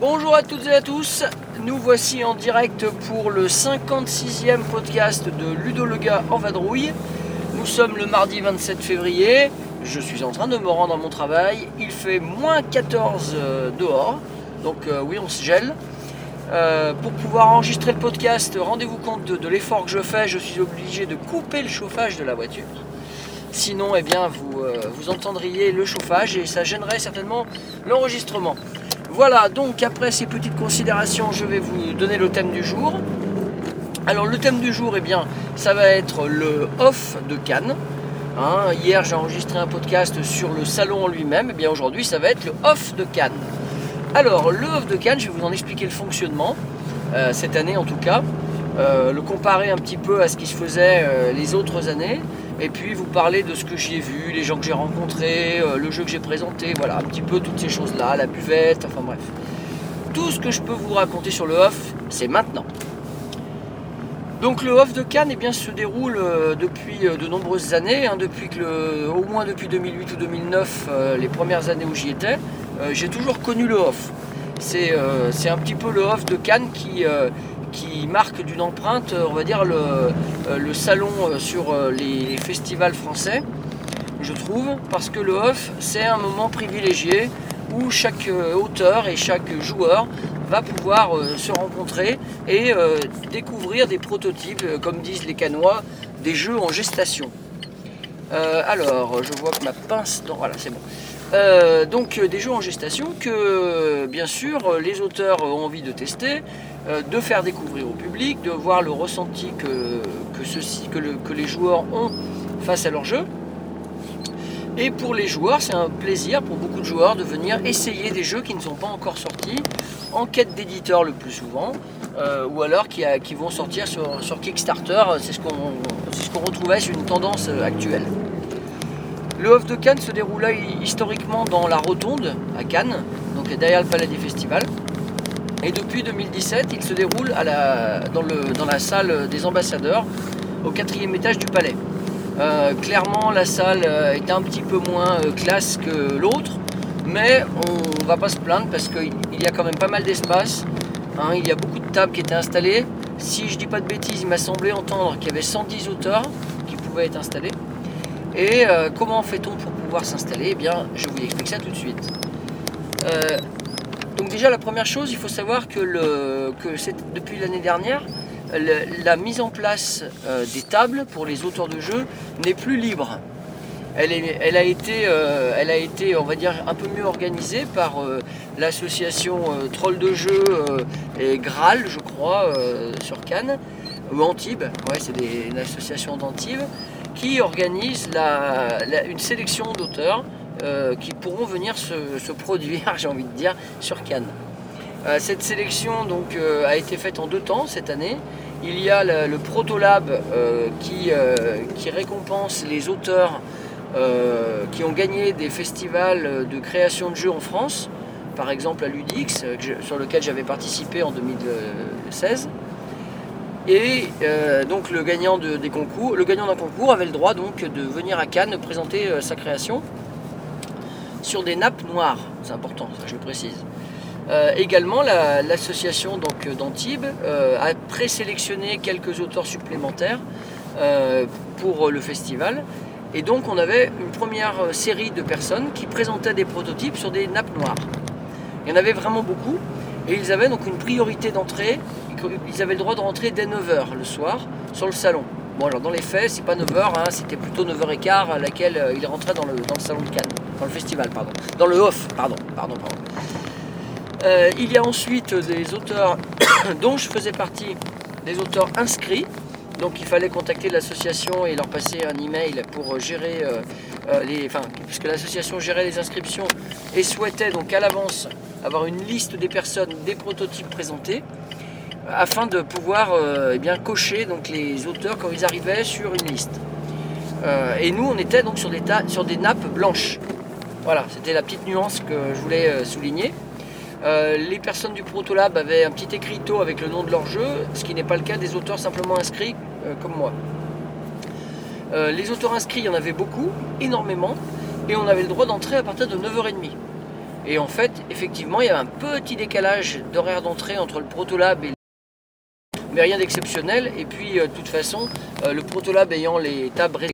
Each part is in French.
Bonjour à toutes et à tous, nous voici en direct pour le 56e podcast de Ludo le gars en vadrouille. Nous sommes le mardi 27 février, je suis en train de me rendre à mon travail, il fait moins 14 euh, dehors, donc euh, oui on se gèle. Euh, pour pouvoir enregistrer le podcast, rendez-vous compte de, l'effort que je fais, je suis obligé de couper le chauffage de la voiture. Sinon, eh bien, vous, vous entendriez le chauffage et ça gênerait certainement l'enregistrement. Voilà, donc après ces petites considérations, je vais vous donner le thème du jour. Alors le thème du jour, eh bien, ça va être le off de Cannes. Hein, hier, j'ai enregistré un podcast sur le salon en lui-même. Eh bien, aujourd'hui, ça va être le off de Cannes. Alors, le off de Cannes, je vais vous en expliquer le fonctionnement, euh, cette année en tout cas, euh, le comparer un petit peu à ce qui se faisait euh, les autres années, et puis vous parler de ce que j'y ai vu, les gens que j'ai rencontrés, le jeu que j'ai présenté, voilà, un petit peu toutes ces choses-là, la buvette, enfin bref. Tout ce que je peux vous raconter sur le off, c'est maintenant. Donc le off de Cannes eh bien, se déroule euh, depuis euh, de nombreuses années, hein, depuis que le- au moins depuis 2008 ou 2009, euh, les premières années où j'y étais, j'ai toujours connu le off. C'est un petit peu le off de Cannes qui, qui marque d'une empreinte, on va dire, le, le salon sur les festivals français, je trouve, parce que le off, c'est un moment privilégié où chaque euh, auteur et chaque joueur va pouvoir euh, se rencontrer et euh, découvrir des prototypes, comme disent les Canois, des jeux en gestation. Alors, je vois que ma pince... Non, voilà, c'est bon. Donc des jeux en gestation que bien sûr les auteurs ont envie de tester, de faire découvrir au public, de voir le ressenti que, ceci, que les joueurs ont face à leur jeu. Et pour les joueurs, c'est un plaisir pour beaucoup de joueurs de venir essayer des jeux qui ne sont pas encore sortis, en quête d'éditeur le plus souvent, euh, ou alors qui, vont sortir sur, sur Kickstarter. C'est ce qu'on c'est ce retrouvait sur une tendance actuelle. Le Off de Cannes se déroula hi- historiquement dans la Rotonde à Cannes, donc derrière le Palais des Festivals. Et depuis 2017, il se déroule dans, le- dans la salle des ambassadeurs, au quatrième étage du palais. Euh, clairement, la salle euh, est un petit peu moins euh, classe que l'autre, mais on va pas se plaindre parce qu'il il y a quand même pas mal d'espace. hein, il y a beaucoup de tables qui étaient installées. Si je dis pas de bêtises, il m'a semblé entendre qu'il y avait 110 auteurs qui pouvaient être installés. Et comment fait-on pour pouvoir s'installer? Eh bien, je vous explique ça tout de suite. Donc déjà, la première chose, il faut savoir que, depuis l'année dernière, la mise en place euh, des tables pour les auteurs de jeux n'est plus libre. Elle, euh, a été, on va dire, un peu mieux organisée par euh, l'association Troll de jeux et Graal, je crois, sur Cannes, ou Antibes, c'est une d'Antibes, qui organise une sélection d'auteurs qui pourront venir se produire, j'ai envie de dire, sur Cannes. Euh, cette sélection euh, a été faite en deux temps cette année. Il y a le, Protolab euh, qui, récompense les auteurs qui ont gagné des festivals de création de jeux en France, par exemple à Ludix, sur lequel j'avais participé en 2016. Et donc le gagnant d'un concours avait le droit donc de venir à Cannes présenter sa création sur des nappes noires. C'est important, ça je le précise. Euh, également, la- l'association euh, d'Antibes euh, a présélectionné quelques auteurs supplémentaires pour le festival. Et donc, on avait une première série de personnes qui présentaient des prototypes sur des nappes noires. Il y en avait vraiment beaucoup. Et ils avaient donc une priorité d'entrée. Ils avaient le droit de rentrer dès 9h le soir sur le salon. Bon, alors dans les faits, c'est pas 9h, c'était plutôt 9h15 à laquelle ils rentraient dans le, dans le salon de Cannes. Dans le festival, pardon. Dans le off, pardon. pardon, pardon. Euh, il y a ensuite des auteurs dont je faisais partie, des auteurs inscrits. Donc il fallait contacter l'association et leur passer un email pour gérer euh, euh, les. Enfin, puisque l'association gérait les inscriptions et souhaitait donc à l'avance avoir une liste des personnes, des prototypes présentés, afin de pouvoir euh, eh bien, cocher donc, les auteurs quand ils arrivaient sur une liste. Euh, et nous, on était donc sur des, sur des nappes blanches. Voilà, c'était la petite nuance que je voulais euh, souligner. Euh, les personnes du Protolab avaient un petit écriteau avec le nom de leur jeu, ce qui n'est pas le cas des auteurs simplement inscrits euh, comme moi. Euh, les auteurs inscrits, il y en avait beaucoup, énormément, et on avait le droit d'entrer à partir de 9h30. Et en fait, effectivement, il y avait un petit décalage d'horaire d'entrée entre le Protolab et mais rien d'exceptionnel. Et puis, de toute façon, le Protolab ayant les tables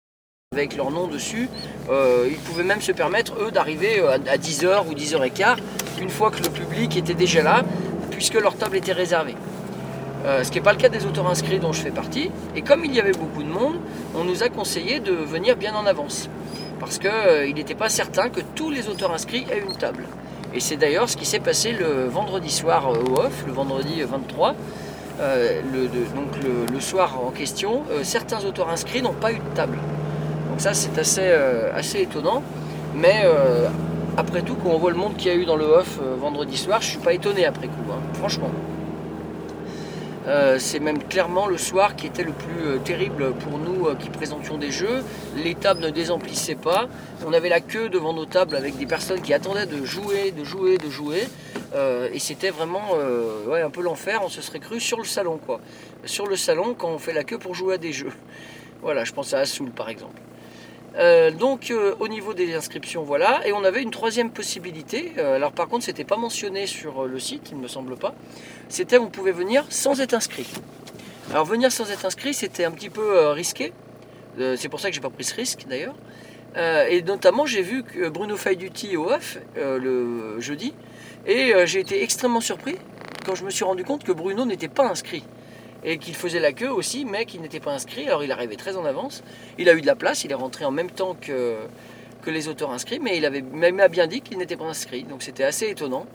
avec leur nom dessus, euh, ils pouvaient même se permettre, eux, d'arriver euh, à 10h ou 10h15, une fois que le public était déjà là, puisque leur table était réservée. Euh, ce qui n'est pas le cas des auteurs inscrits dont je fais partie. Et comme il y avait beaucoup de monde, on nous a conseillé de venir bien en avance. Parce qu'il n'était pas certain que tous les auteurs inscrits aient une table. Et c'est d'ailleurs ce qui s'est passé le vendredi soir au off, le vendredi 23. Euh, le, de- donc le, soir en question, certains auteurs inscrits n'ont pas eu de table. Donc ça c'est assez, euh, assez étonnant. Mais euh, après tout, quand on voit le monde qu'il y a eu dans le off euh, vendredi soir, je suis pas étonné après coup, hein, franchement. C'est même clairement le soir qui était le plus terrible pour nous qui présentions des jeux. Les tables ne désemplissaient pas. On avait la queue devant nos tables avec des personnes qui attendaient de jouer, de jouer, de jouer. Et c'était vraiment ouais, un peu l'enfer. On se serait cru sur le salon, quoi. Sur le salon quand on fait la queue pour jouer à des jeux. Voilà, je pense à Assoul par exemple. Euh, donc euh, au niveau des inscriptions, voilà. Et on avait une troisième possibilité. Euh, alors par contre, c'était pas mentionné sur le site, il ne me semble pas. C'était on pouvait venir sans être inscrit. Alors venir sans être inscrit, c'était un petit peu risqué. C'est pour ça que j'ai pas pris ce risque d'ailleurs. Et notamment, j'ai vu que Bruno Faiduti au euh, le jeudi, et j'ai été extrêmement surpris quand je me suis rendu compte que Bruno n'était pas inscrit et qu'il faisait la queue aussi, mais qu'il n'était pas inscrit. Alors il arrivait très en avance. Il a eu de la place, il est rentré en même temps que, que les auteurs inscrits, mais il avait même bien dit qu'il n'était pas inscrit. Donc c'était assez étonnant.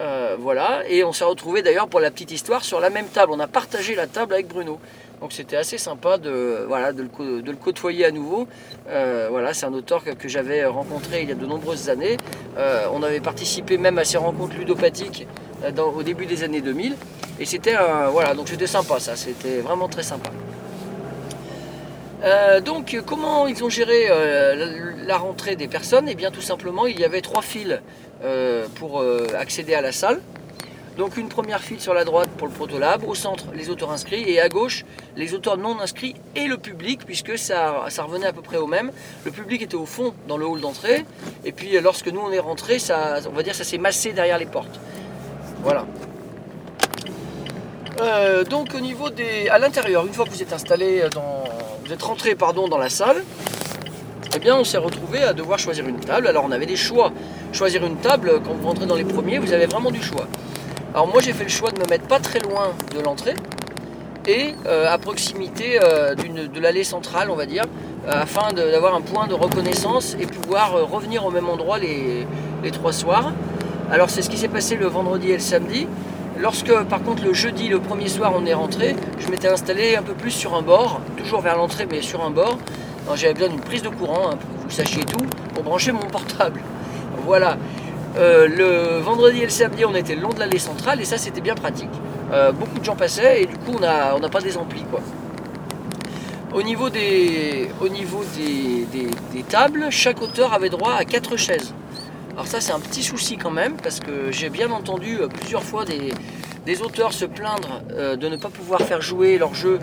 Euh, voilà, et on s'est retrouvé d'ailleurs pour la petite histoire sur la même table. On a partagé la table avec Bruno. Donc c'était assez sympa de, voilà, de, le, de le côtoyer à nouveau. Euh, voilà, c'est un auteur que, j'avais rencontré il y a de nombreuses années. Euh, on avait participé même à ses rencontres ludopathiques euh, au début des années 2000. Et c'était voilà, donc c'était sympa ça, c'était vraiment très sympa. Donc comment ils ont géré la, rentrée des personnes? Eh bien tout simplement il y avait trois files euh, pour accéder à la salle. Donc une première file sur la droite pour le protolab, au centre les auteurs inscrits et à gauche les auteurs non inscrits et le public puisque ça, ça revenait à peu près au même. Le public était au fond dans le hall d'entrée et puis euh, lorsque nous on est rentré, ça, on va dire ça s'est massé derrière les portes. Voilà. Euh, donc au niveau des, à l'intérieur, une fois que vous êtes installé dans, vous êtes rentré pardon dans la salle, eh bien on s'est retrouvé à devoir choisir une table. Alors on avait des choix. Choisir une table quand vous rentrez dans les premiers, vous avez vraiment du choix. Alors moi j'ai fait le choix de me mettre pas très loin de l'entrée et euh, à proximité euh, de l'allée centrale, on va dire, euh, afin d'avoir un point de reconnaissance et pouvoir revenir au même endroit les, trois soirs. Alors c'est ce qui s'est passé le vendredi et le samedi. Lorsque par contre le jeudi, le premier soir, on est rentré, je m'étais installé un peu plus sur un bord, toujours vers l'entrée mais sur un bord. J'avais besoin d'une prise de courant, hein, pour que vous sachiez tout, pour brancher mon portable. Voilà. Euh, le vendredi et le samedi, on était le long de l'allée centrale et ça c'était bien pratique. Euh, beaucoup de gens passaient et du coup on n'a pas des amplis quoi. Au niveau des, tables, chaque auteur avait droit à quatre chaises. Alors ça c'est un petit souci quand même parce que j'ai bien entendu euh, plusieurs fois des, auteurs se plaindre de ne pas pouvoir faire jouer leur jeu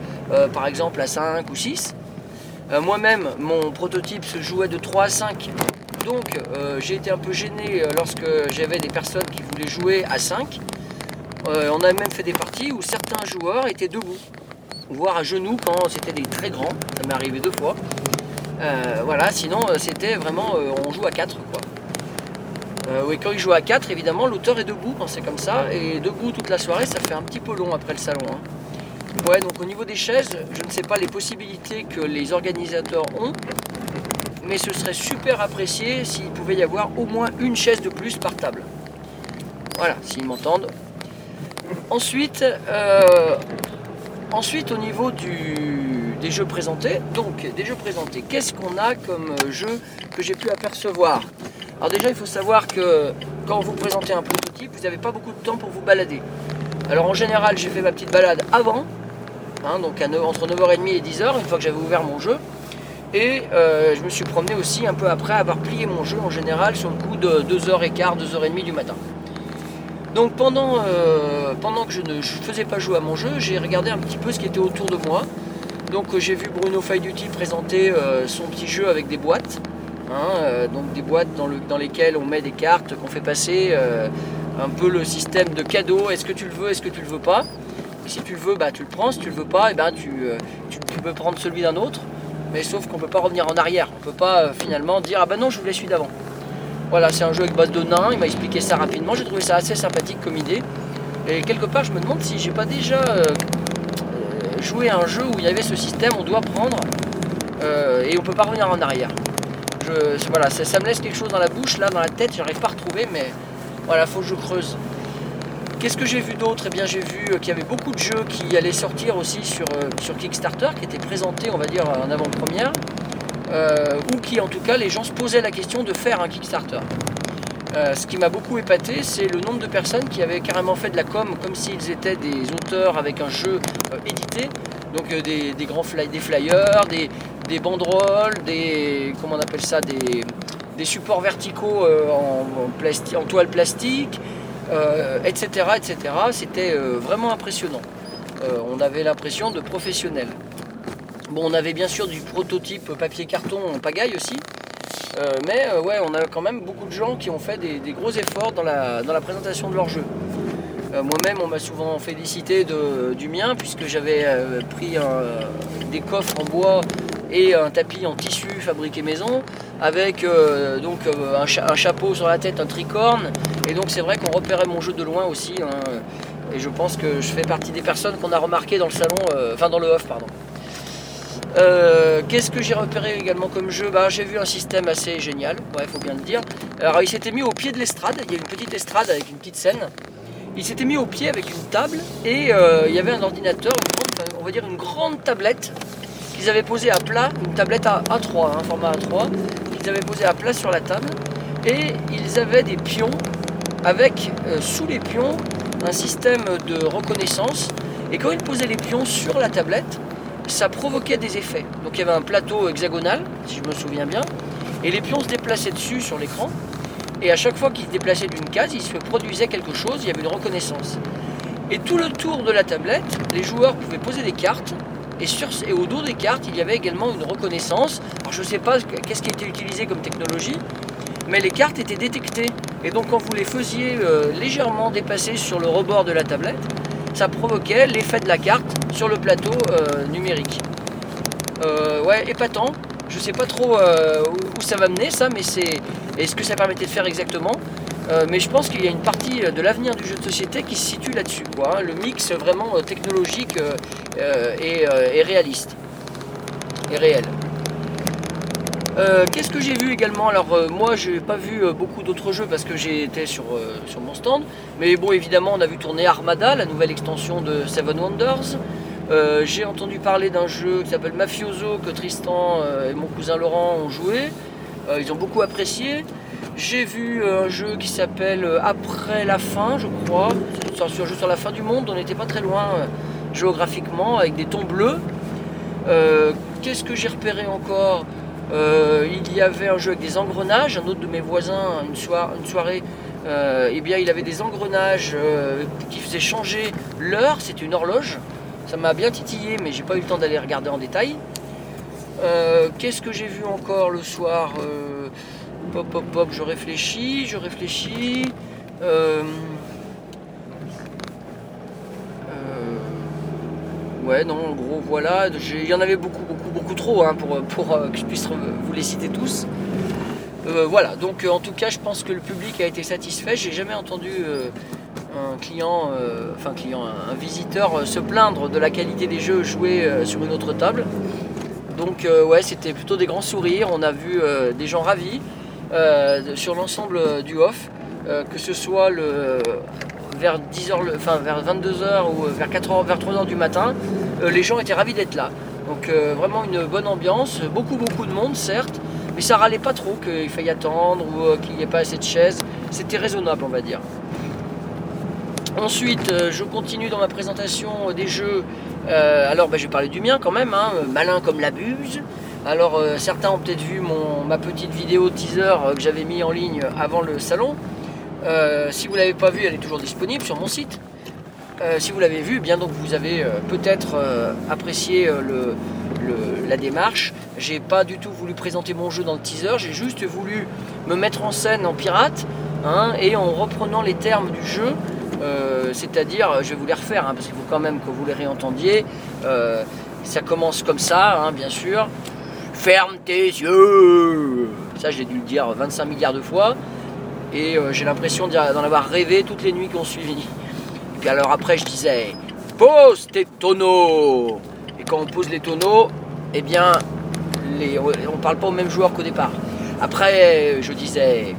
par exemple à 5 ou 6. Euh, Moi-même mon prototype se jouait de 3 à 5 donc euh, j'ai été un peu gêné euh, lorsque j'avais des personnes qui voulaient jouer à 5. Euh, on a même fait des parties où certains joueurs étaient debout, voire à genoux quand c'était des très grands, ça m'est arrivé deux fois. Voilà, sinon c'était vraiment, on joue à 4 quoi. Oui, quand il joue à 4, évidemment, l'auteur est debout quand c'est comme ça, et debout toute la soirée, ça fait un petit peu long après le salon. hein. Ouais, donc au niveau des chaises, je ne sais pas les possibilités que les organisateurs ont, mais ce serait super apprécié s'il pouvait y avoir au moins une chaise de plus par table. Voilà, s'ils m'entendent. Ensuite, euh, ensuite au niveau des jeux présentés, donc des jeux présentés, qu'est-ce qu'on a comme jeu que j'ai pu apercevoir? Alors déjà, il faut savoir que quand vous présentez un prototype, vous n'avez pas beaucoup de temps pour vous balader. Alors en général, j'ai fait ma petite balade avant, hein, donc entre 9h30 et 10h, une fois que j'avais ouvert mon jeu. Et euh, je me suis promené aussi un peu après avoir plié mon jeu en général sur le coup de 2h15, 2h30 du matin. Donc pendant, euh, pendant que je ne faisais pas jouer à mon jeu, j'ai regardé un petit peu ce qui était autour de moi. Donc euh, j'ai vu Bruno Faiduti présenter son petit jeu avec des boîtes. Hein, donc des boîtes dans, le, dans, lesquelles on met des cartes, qu'on fait passer un peu le système de cadeau. Est-ce que tu le veux, est-ce que tu le veux pas? Si tu le veux, bah, tu le prends. Si tu le veux pas, et eh ben, tu, tu, peux prendre celui d'un autre mais sauf qu'on ne peut pas revenir en arrière. On ne peut pas euh, finalement dire ah ben non je voulais celui d'avant. Voilà, c'est un jeu avec base de nains, il m'a expliqué ça rapidement, j'ai trouvé ça assez sympathique comme idée. Et quelque part je me demande si j'ai pas déjà euh, euh, joué à un jeu où il y avait ce système, on doit prendre et on peut pas revenir en arrière. Je, voilà, ça, ça, me laisse quelque chose dans la bouche, là dans la tête, j'arrive pas à retrouver, mais voilà, faut que je creuse. Qu'est-ce que j'ai vu d'autre? Eh bien, j'ai vu euh, qu'il y avait beaucoup de jeux qui allaient sortir aussi sur, euh, sur Kickstarter, qui étaient présentés, on va dire, en avant-première, euh, ou qui, en tout cas, les gens se posaient la question de faire un Kickstarter. ce qui m'a beaucoup épaté, c'est le nombre de personnes qui avaient carrément fait de la com comme s'ils étaient des auteurs avec un jeu édité. Donc des, grands flyers, des, banderoles, des. comment on appelle ça Des, supports verticaux en, toile plastique, euh, etc. C'était euh, vraiment impressionnant. Euh, on avait l'impression de professionnels. Bon, on avait bien sûr du prototype papier-carton en pagaille aussi. mais ouais, on a quand même beaucoup de gens qui ont fait des, gros efforts dans la, dans la, présentation de leur jeu. Moi-même, on m'a souvent félicité du mien puisque j'avais pris des coffres en bois et un tapis en tissu fabriqué maison avec donc un, chapeau sur la tête, un tricorne. Et donc c'est vrai qu'on repérait mon jeu de loin aussi. Hein. et je pense que je fais partie des personnes qu'on a remarqué dans le salon, euh, enfin dans le off, pardon. Qu'est-ce que j'ai repéré également comme jeu? Bah, J'ai vu un système assez génial, il faut bien le dire. Alors il s'était mis au pied de l'estrade, il y a une petite estrade avec une petite scène. Il s'était mis au pied avec une table et il y avait un ordinateur, on va dire une grande tablette qu'ils avaient posée à plat, une tablette à A3, un format A3, ils avaient posé à plat sur la table et ils avaient des pions avec euh, sous les pions un système de reconnaissance. Et quand ils posaient les pions sur la tablette ça provoquait des effets. Donc il y avait un plateau hexagonal si je me souviens bien. Et les pions se déplaçaient dessus sur l'écran. Et à chaque fois qu'ils se déplaçaient d'une case il se produisait quelque chose il y avait une reconnaissance. Et tout le tour de la tablette les joueurs pouvaient poser des cartes. Et, sur, et au dos des cartes, il y avait également une reconnaissance. Alors je ne sais pas qu'est-ce qui était utilisé comme technologie, mais les cartes étaient détectées. Et donc quand vous les faisiez euh, légèrement dépasser sur le rebord de la tablette, ça provoquait l'effet de la carte sur le plateau euh, numérique. Euh, ouais, épatant. Je ne sais pas trop où, ça va mener ça, mais c'est. est ce que ça permettait de faire exactement. mais je pense qu'il y a une partie de l'avenir du jeu de société qui se situe là-dessus. Hein. le mix vraiment technologique et, réaliste et réel. Euh, qu'est-ce que j'ai vu également? Alors moi j'ai pas vu beaucoup d'autres jeux parce que j'étais sur, sur mon stand. Mais bon évidemment on a vu tourner Armada, la nouvelle extension de Seven Wonders. j'ai entendu parler d'un jeu qui s'appelle Mafioso que Tristan et mon cousin Laurent ont joué. ils ont beaucoup apprécié. J'ai vu un jeu qui s'appelle Après la fin, je crois. C'est un jeu sur la fin du monde, on n'était pas très loin géographiquement avec des tons bleus. Euh, qu'est-ce que j'ai repéré encore? Euh, Il y avait un jeu avec des engrenages. Un autre de mes voisins, une, soirée, euh, eh bien, il avait des engrenages qui faisaient changer l'heure. C'était une horloge. Ça m'a bien titillé, mais j'ai pas eu le temps d'aller regarder en détail. Qu'est-ce que j'ai vu encore le soir Pop, pop, pop, je réfléchis, je réfléchis. Ouais, non, gros, voilà. Il y en avait beaucoup, beaucoup, beaucoup trop hein, pour, euh, que je puisse vous les citer tous. Euh, voilà, donc euh, en tout cas, je pense que le public a été satisfait. J'ai jamais entendu un client, enfin client, un, visiteur se plaindre de la qualité des jeux joués sur une autre table. Donc ouais, c'était plutôt des grands sourires. On a vu des gens ravis sur l'ensemble du off, que ce soit le vers 10h, enfin vers 22h ou vers 4h, vers 3h du matin, euh, les gens étaient ravis d'être là. Donc euh, vraiment une bonne ambiance, beaucoup beaucoup de monde certes, mais ça râlait pas trop qu'il faille attendre ou euh, qu'il n'y ait pas assez de chaises. C'était raisonnable on va dire. Ensuite, je continue dans ma présentation des jeux. alors, ben, je vais parler du mien quand même, hein, malin comme la buse. Alors euh, certains ont peut-être vu ma petite vidéo teaser euh, que j'avais mis en ligne avant le salon. Euh, si vous ne l'avez pas vue, elle est toujours disponible sur mon site. Euh, si vous l'avez vue, eh bien donc vous avez euh, peut-être apprécié la démarche. J'ai pas du tout voulu présenter mon jeu dans le teaser, j'ai juste voulu me mettre en scène en pirate hein, et en reprenant les termes du jeu. C'est-à-dire, je vais vous les refaire hein, parce qu'il faut quand même que vous les réentendiez. Ça commence comme ça, hein, bien sûr. Ferme tes yeux Ça, j'ai dû le dire 25 milliards de fois. Et euh, j'ai l'impression d'en avoir rêvé toutes les nuits qui ont suivi. Et puis alors après, je disais Pose tes tonneaux Et quand on pose les tonneaux, eh bien, on parle pas au même joueur qu'au départ. Après, je disais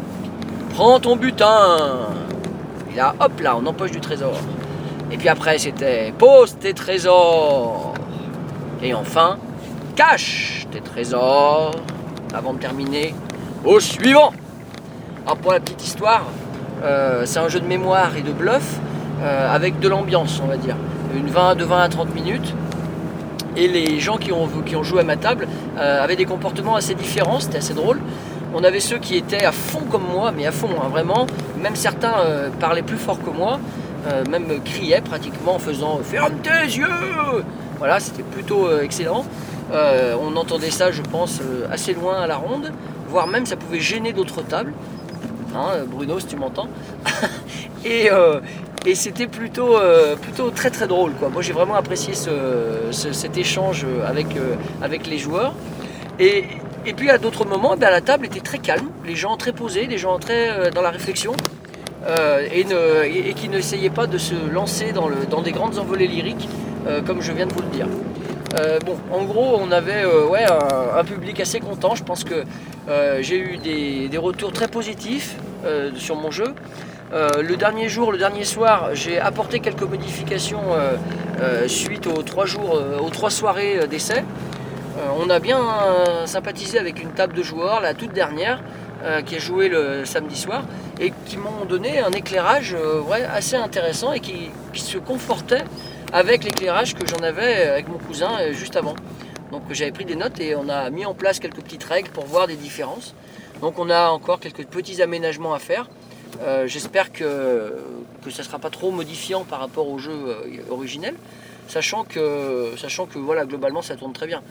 Prends ton butin Et là, hop là, on empoche du trésor. Et puis après, c'était Pose tes trésors Et enfin, cache tes trésors avant de terminer au suivant. Alors pour la petite histoire, euh, c'est un jeu de mémoire et de bluff euh, avec de l'ambiance, on va dire. Une 20, de 20 à 30 minutes. Et les gens qui ont, joué à ma table euh, avaient des comportements assez différents, c'était assez drôle. On avait ceux qui étaient à fond comme moi, mais à fond, hein, vraiment. Même certains parlaient plus fort que moi, même criaient pratiquement en faisant Ferme tes yeux Voilà, c'était plutôt excellent. On entendait ça, je pense, assez loin à la ronde, voire même ça pouvait gêner d'autres tables. Hein, Bruno, si tu m'entends. et euh, et c'était plutôt, euh, plutôt très très drôle. Moi j'ai vraiment apprécié ce, ce- cet échange avec, euh, les joueurs. Et, puis à d'autres moments, bien, la table était très calme, les gens très posés, les gens très euh, dans la réflexion. euh, et, qui n'essayaient pas de se lancer dans, des grandes envolées lyriques, euh, comme je viens de vous le dire. Euh, en gros, on avait euh, un, public assez content. Je pense que euh, j'ai eu des, retours très positifs sur mon jeu. Le dernier jour, le dernier soir, j'ai apporté quelques modifications suite aux trois soirées d'essai. On a bien sympathisé avec une table de joueurs, la toute dernière, qui a joué le samedi soir, et qui m'ont donné un éclairage assez intéressant et qui se confortait avec l'éclairage que j'en avais avec mon cousin euh, juste avant. Donc j'avais pris des notes et on a mis en place quelques petites règles pour voir des différences. Donc on a encore quelques petits aménagements à faire. Euh, J'espère que, que ça ne sera pas trop modifiant par rapport au jeu euh, originel, sachant que, sachant que voilà, globalement ça tourne très bien.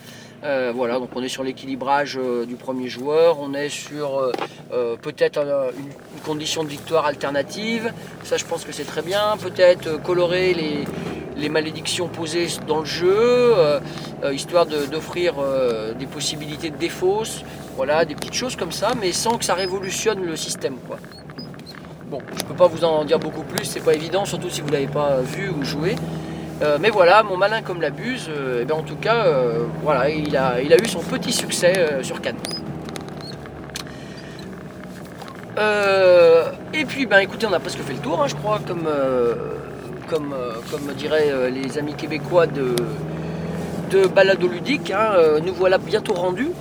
Euh, voilà, donc on est sur l'équilibrage euh, du premier joueur, on est sur euh, euh, peut-être un- une, condition de victoire alternative, ça je pense que c'est très bien, peut-être euh, colorer les, les malédictions posées dans le jeu, euh, euh, histoire d'offrir euh, des possibilités de défausse, voilà, des petites choses comme ça, mais sans que ça révolutionne le système. Quoi. Bon, je peux pas vous en dire beaucoup plus, c'est pas évident, surtout si vous l'avez pas vu ou joué. Mais voilà, mon malin comme la buse, euh, eh ben, en tout cas, voilà, il a, eu son petit succès sur Cannes. Et puis, ben, écoutez, on a presque fait le tour, hein, je crois, comme, comme, euh, comme diraient euh, les amis québécois de, de Ludique. hein, euh, nous voilà bientôt rendus.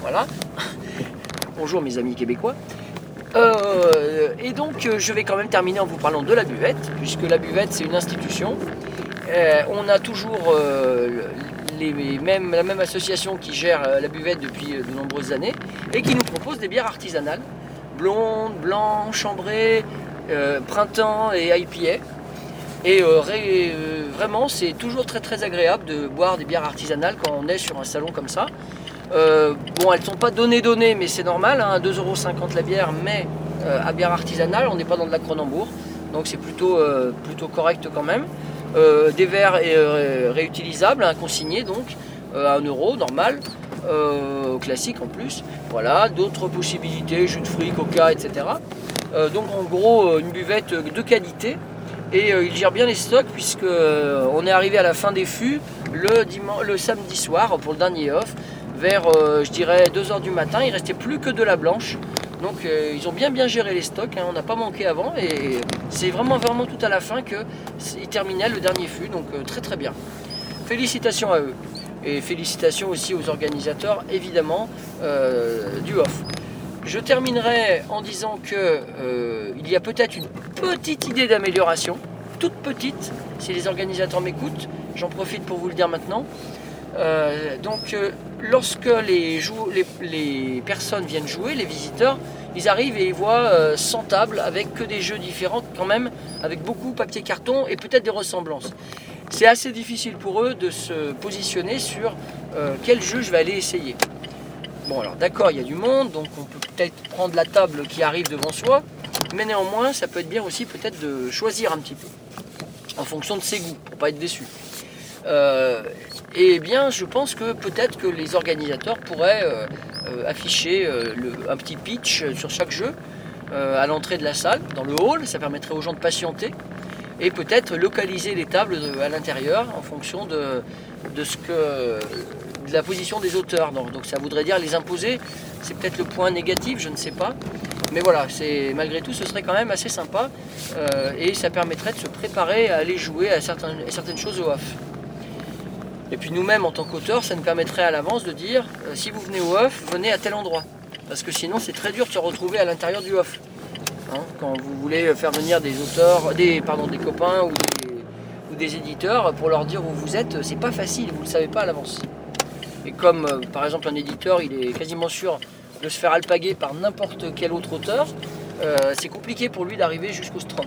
Voilà. Bonjour mes amis québécois. Et donc, je vais quand même terminer en vous parlant de la buvette, puisque la buvette, c'est une institution. On a toujours les mêmes, la même association qui gère la buvette depuis de nombreuses années et qui nous propose des bières artisanales, blondes, blanches, chambrées, printemps et IPA. Et euh, euh, vraiment, c'est toujours très très agréable de boire des bières artisanales quand on est sur un salon comme ça. Euh, bon, elles ne sont pas données données, mais c'est normal, hein, 2,50€ la bière, mais à bière artisanale, on n'est pas dans de la Cronenbourg, donc c'est plutôt, plutôt correct quand même. Des verres réutilisables, hein, consignés donc, à 1 euro, normal, classique en plus. Voilà, d'autres possibilités, jus de fruits, coca, etc. Donc en gros, une buvette de qualité. Et euh, il gère bien les stocks puisque euh, on est arrivé à la fin des fûts le, samedi soir pour le dernier off vers euh, je dirais 2h du matin. Il restait plus que de la blanche. Donc euh, ils ont bien bien géré les stocks, hein. on n'a pas manqué avant et c'est vraiment vraiment tout à la fin qu'ils terminaient le dernier fût. Donc très très bien. Félicitations à eux. Et félicitations aussi aux organisateurs évidemment du off. Je terminerai en disant que euh, y a peut-être une petite idée d'amélioration, toute petite, si les organisateurs m'écoutent, j'en profite pour vous le dire maintenant. Euh, donc euh, lorsque les, personnes viennent jouer, les visiteurs, ils arrivent et ils voient euh, 100 tables avec que des jeux différents quand même, avec beaucoup papier carton et peut-être des ressemblances. C'est assez difficile pour eux de se positionner sur quel jeu je vais aller essayer. Bon alors d'accord, il y a du monde, donc on peut peut-être prendre la table qui arrive devant soi, mais néanmoins ça peut être bien aussi peut-être de choisir un petit peu, en fonction de ses goûts, pour pas être déçu. Euh, et bien je pense que peut-être que les organisateurs pourraient euh, euh, afficher un petit pitch sur chaque jeu à l'entrée de la salle, dans le hall, ça permettrait aux gens de patienter, et peut-être localiser les tables à l'intérieur en fonction de ce que de la position des auteurs. Donc, ça voudrait dire les imposer. C'est peut-être le point négatif, je ne sais pas. Mais voilà, malgré tout, ce serait quand même assez sympa euh, et ça permettrait de se préparer à aller jouer à certaines, à certaines choses au off. Et puis nous-mêmes, en tant qu'auteurs, ça nous permettrait à l'avance de dire euh, si vous venez au off, venez à tel endroit. Parce que sinon, c'est très dur de se retrouver à l'intérieur du off. Hein, quand vous voulez faire venir des auteurs, des, pardon, des copains ou des, ou des éditeurs pour leur dire où vous êtes, c'est pas facile, vous ne le savez pas à l'avance. Et comme euh, par exemple un éditeur, il est quasiment sûr de se faire alpaguer par n'importe quel autre auteur, euh, c'est compliqué pour lui d'arriver jusqu'au strand.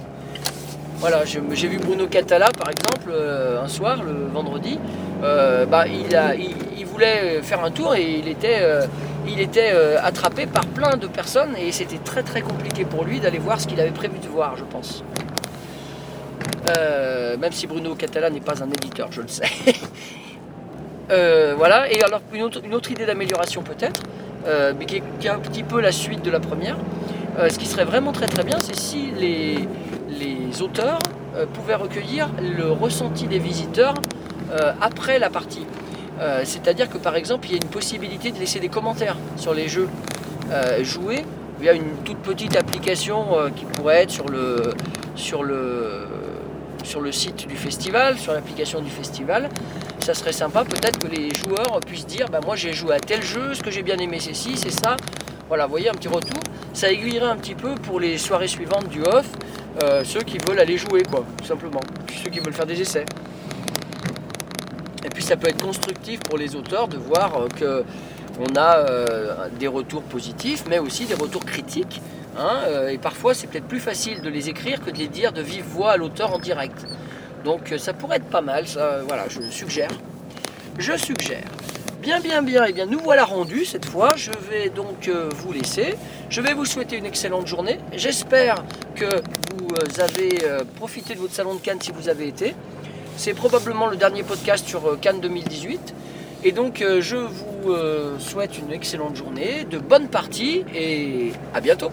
Voilà, j'ai vu Bruno Catala par exemple euh, un soir, le vendredi, bah, il, voulait faire un tour et il était, attrapé par plein de personnes et c'était très très compliqué pour lui d'aller voir ce qu'il avait prévu de voir, je pense. Même si Bruno Catala n'est pas un éditeur, je le sais. Euh, voilà, et alors une autre, idée d'amélioration peut-être, euh, mais qui est, un petit peu la suite de la première. Euh, ce qui serait vraiment très très bien, c'est si les, auteurs pouvaient recueillir le ressenti des visiteurs après la partie. C'est-à-dire que par exemple, il y a une possibilité de laisser des commentaires sur les jeux joués via une toute petite application qui pourrait être sur le site du festival, sur l'application du festival. Ça serait sympa peut-être que les joueurs puissent dire bah, moi j'ai joué à tel jeu, ce que j'ai bien aimé c'est ci, c'est ça. Voilà, vous voyez un petit retour. Ça aiguillerait un petit peu pour les soirées suivantes du off, euh, ceux qui veulent aller jouer quoi, tout simplement. Ceux qui veulent faire des essais. Et puis ça peut être constructif pour les auteurs de voir euh, que on a euh, des retours positifs, mais aussi des retours critiques. hein, euh, et parfois, c'est peut-être plus facile de les écrire que de les dire de vive voix à l'auteur en direct. Donc, euh, ça pourrait être pas mal. Ça, euh, voilà, je suggère. Je suggère. Bien, bien, bien. Et bien, nous voilà rendus cette fois. Je vais donc euh, vous laisser. Je vais vous souhaiter une excellente journée. J'espère que vous avez profité de votre salon de Cannes si vous avez été. C'est probablement le dernier podcast sur Cannes 2018. Et donc, je vous souhaite une excellente journée, de bonnes parties et à bientôt.